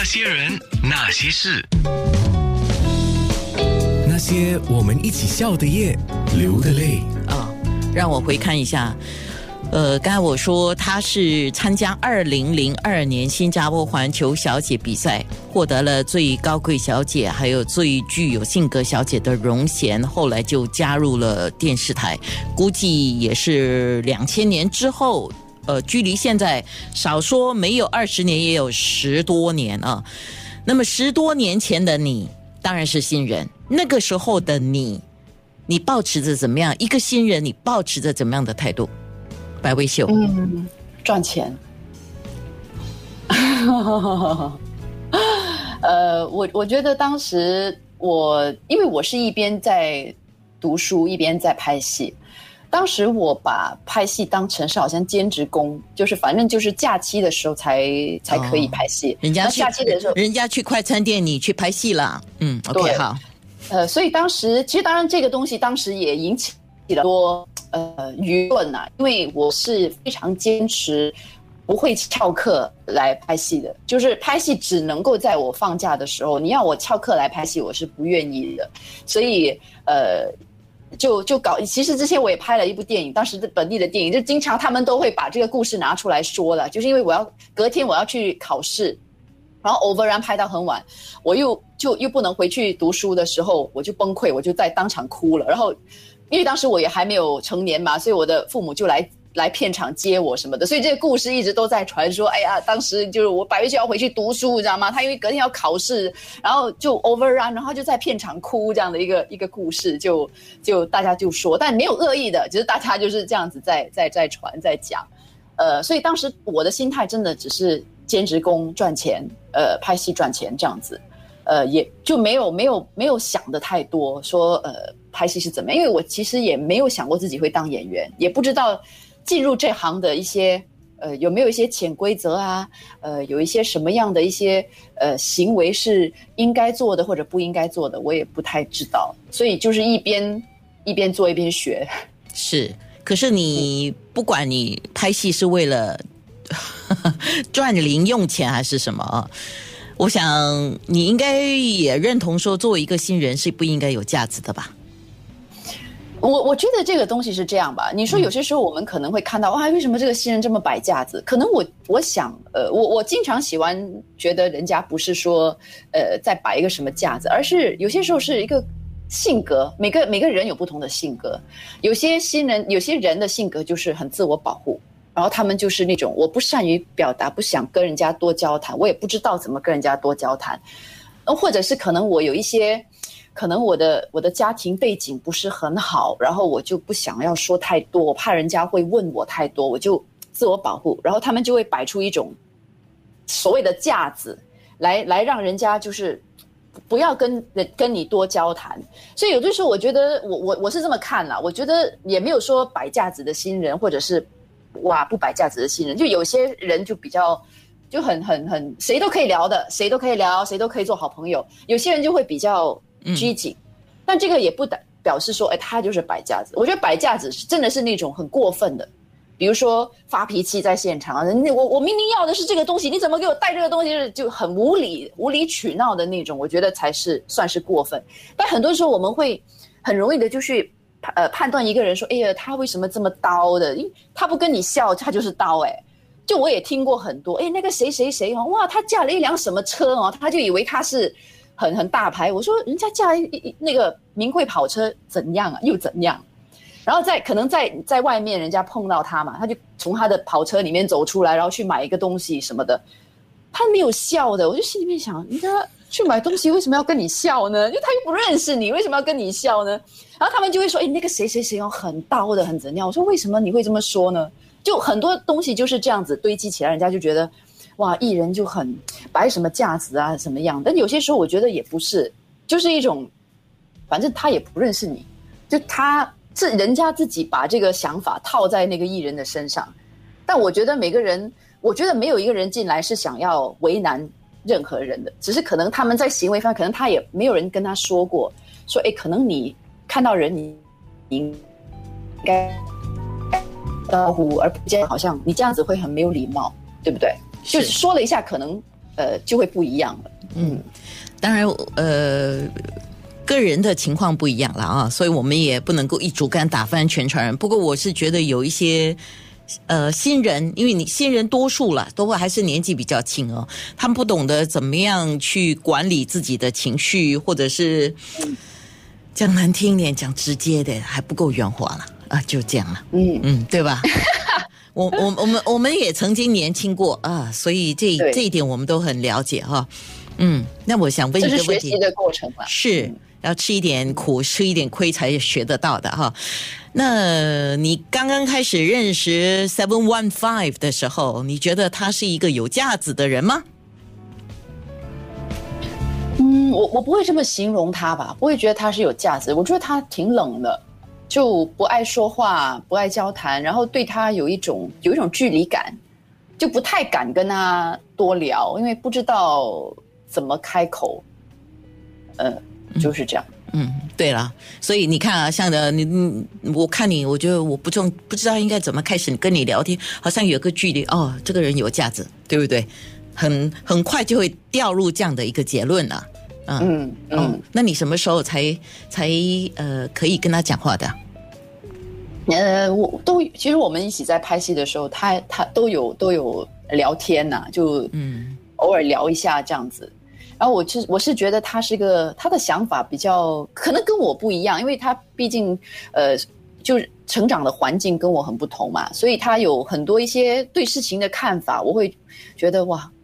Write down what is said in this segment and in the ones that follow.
那些人，那些事，那些我们一起笑的夜，流的泪。啊、让我回看一下。呃，刚才我说她是参加二零零二年新加坡环球小姐比赛，获得了最高贵小姐还有最具有性格小姐的荣衔，后来就加入了电视台，估计也是两千年之后。呃，距离现在少说没有二十年，也有十多年啊。那么十多年前的你当然是新人，那个时候的你，你保持着怎么样？一个新人，你保持着怎么样的态度？白薇秀，嗯，赚钱。呃，我我觉得当时我，因为我是一边在读书，一边在拍戏。当时我把拍戏当成是好像兼职工，就是反正就是假期的时候才才可以拍戏。那人家去假期的时候，人家去快餐店，你去拍戏了。嗯，OK，好，呃，所以当时其实当然这个东西当时也引起了多呃舆论呐、因为我是非常坚持不会翘课来拍戏的，就是拍戏只能够在我放假的时候，你要我翘课来拍戏，我是不愿意的，所以呃。就就搞，其实之前我也拍了一部电影，当时的本地的电影，就经常他们都会把这个故事拿出来说的，就是因为我要隔天我要去考试，然后 overrun 拍到很晚，我又就又不能回去读书的时候，我就崩溃，我就在当场哭了。然后，因为当时我也还没有成年嘛，所以我的父母就来来片场接我什么的，所以这个故事一直都在传说。哎呀，当时就是我百月就要回去读书，你知道吗？他因为隔天要考试，然后就 overrun，然后就在片场哭这样的一个一个故事，就就大家就说，但没有恶意的，只是大家就是这样子在在在传在讲。呃，所以当时我的心态真的只是兼职工赚钱，呃，拍戏赚钱这样子，呃，也就没有没有没有想的太多，说呃拍戏是怎么样，因为我其实也没有想过自己会当演员，也不知道进入这行的一些呃有没有一些潜规则啊，呃，有一些什么样的一些呃行为是应该做的或者不应该做的，我也不太知道，所以就是一边一边做一边学。是。可是你不管你拍戏是为了赚零用钱还是什么，我想你应该也认同说，作为一个新人是不应该有架子的吧？我我觉得这个东西是这样吧。你说有些时候我们可能会看到，哇，为什么这个新人这么摆架子？可能我我想，呃，我我经常喜欢觉得人家不是说，呃，在摆一个什么架子，而是有些时候是一个性格。每个每个人有不同的性格，有些新人有些人的性格就是很自我保护，然后他们就是那种我不善于表达，不想跟人家多交谈，我也不知道怎么跟人家多交谈，呃，或者是可能我有一些。可能我的我的家庭背景不是很好，然后我就不想要说太多，我怕人家会问我太多，我就自我保护，然后他们就会摆出一种所谓的架子，来来让人家就是不要跟人跟你多交谈。所以有的时候我觉得我我我是这么看啦，我觉得也没有说摆架子的新人，或者是哇不摆架子的新人，就有些人就比较。就很很很，谁都可以聊的，谁都可以聊，谁都可以做好朋友。有些人就会比较拘谨，但这个也不表表示说，哎，他就是摆架子。我觉得摆架子是真的是那种很过分的，比如说发脾气在现场，人家我我明明要的是这个东西，你怎么给我带这个东西，就很无理无理取闹的那种，我觉得才是算是过分。但很多时候我们会很容易的就去呃判断一个人说，哎呀，他为什么这么刀的？他不跟你笑，他就是刀哎。就我也听过很多，哎，那个谁谁谁哦，哇，他驾了一辆什么车哦，他就以为他是很很大牌。我说人家驾一一那个名贵跑车怎样啊，又怎样？然后在可能在在外面人家碰到他嘛，他就从他的跑车里面走出来，然后去买一个东西什么的，他没有笑的。我就心里面想，人家去买东西为什么要跟你笑呢？因为他又不认识你，为什么要跟你笑呢？然后他们就会说，哎，那个谁谁谁哦，很刀的，很怎样？我说为什么你会这么说呢？就很多东西就是这样子堆积起来，人家就觉得，哇，艺人就很摆什么架子啊，什么样？但有些时候我觉得也不是，就是一种，反正他也不认识你，就他是人家自己把这个想法套在那个艺人的身上。但我觉得每个人，我觉得没有一个人进来是想要为难任何人的，只是可能他们在行为方，可能他也没有人跟他说过，说，哎，可能你看到人，你应该。招呼，而不见好像你这样子会很没有礼貌，对不对？就是说了一下，可能呃就会不一样了。嗯，当然，呃，个人的情况不一样了啊，所以我们也不能够一竹竿打翻全船人。不过，我是觉得有一些呃新人，因为你新人多数了，都会还是年纪比较轻哦，他们不懂得怎么样去管理自己的情绪，或者是讲难听一点，讲直接的，还不够圆滑了啊，就这样了。嗯嗯，对吧？我我我们我们也曾经年轻过啊，所以这这一点我们都很了解哈。嗯，那我想问这一个问题是学习，的过程嘛。是要吃一点苦，吃一点亏才学得到的哈。那你刚刚开始认识 Seven One Five 的时候，你觉得他是一个有架子的人吗？嗯，我我不会这么形容他吧，不会觉得他是有价值。我觉得他挺冷的，就不爱说话，不爱交谈，然后对他有一种有一种距离感，就不太敢跟他多聊，因为不知道怎么开口。呃，就是这样。嗯，对了，所以你看啊，像的你，你我看你，我觉得我不重不知道应该怎么开始跟你聊天，好像有个距离哦，这个人有价值，对不对？很很快就会掉入这样的一个结论了。嗯嗯那你什么时候才才呃可以跟他讲话的？呃，我都其实我们一起在拍戏的时候，他他都有都有聊天呐、就嗯偶尔聊一下这样子。然后我是我是觉得他是个他的想法比较可能跟我不一样，因为他毕竟呃就是成长的环境跟我很不同嘛，所以他有很多一些对事情的看法，我会觉得哇，嗯，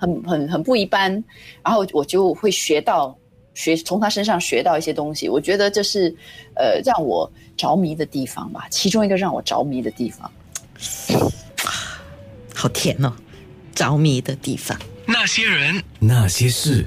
很很很不一般，然后我就会学到学从他身上学到一些东西，我觉得这是呃让我着迷的地方吧，其中一个让我着迷的地方。好甜哦，着迷的地方。那些人，那些事。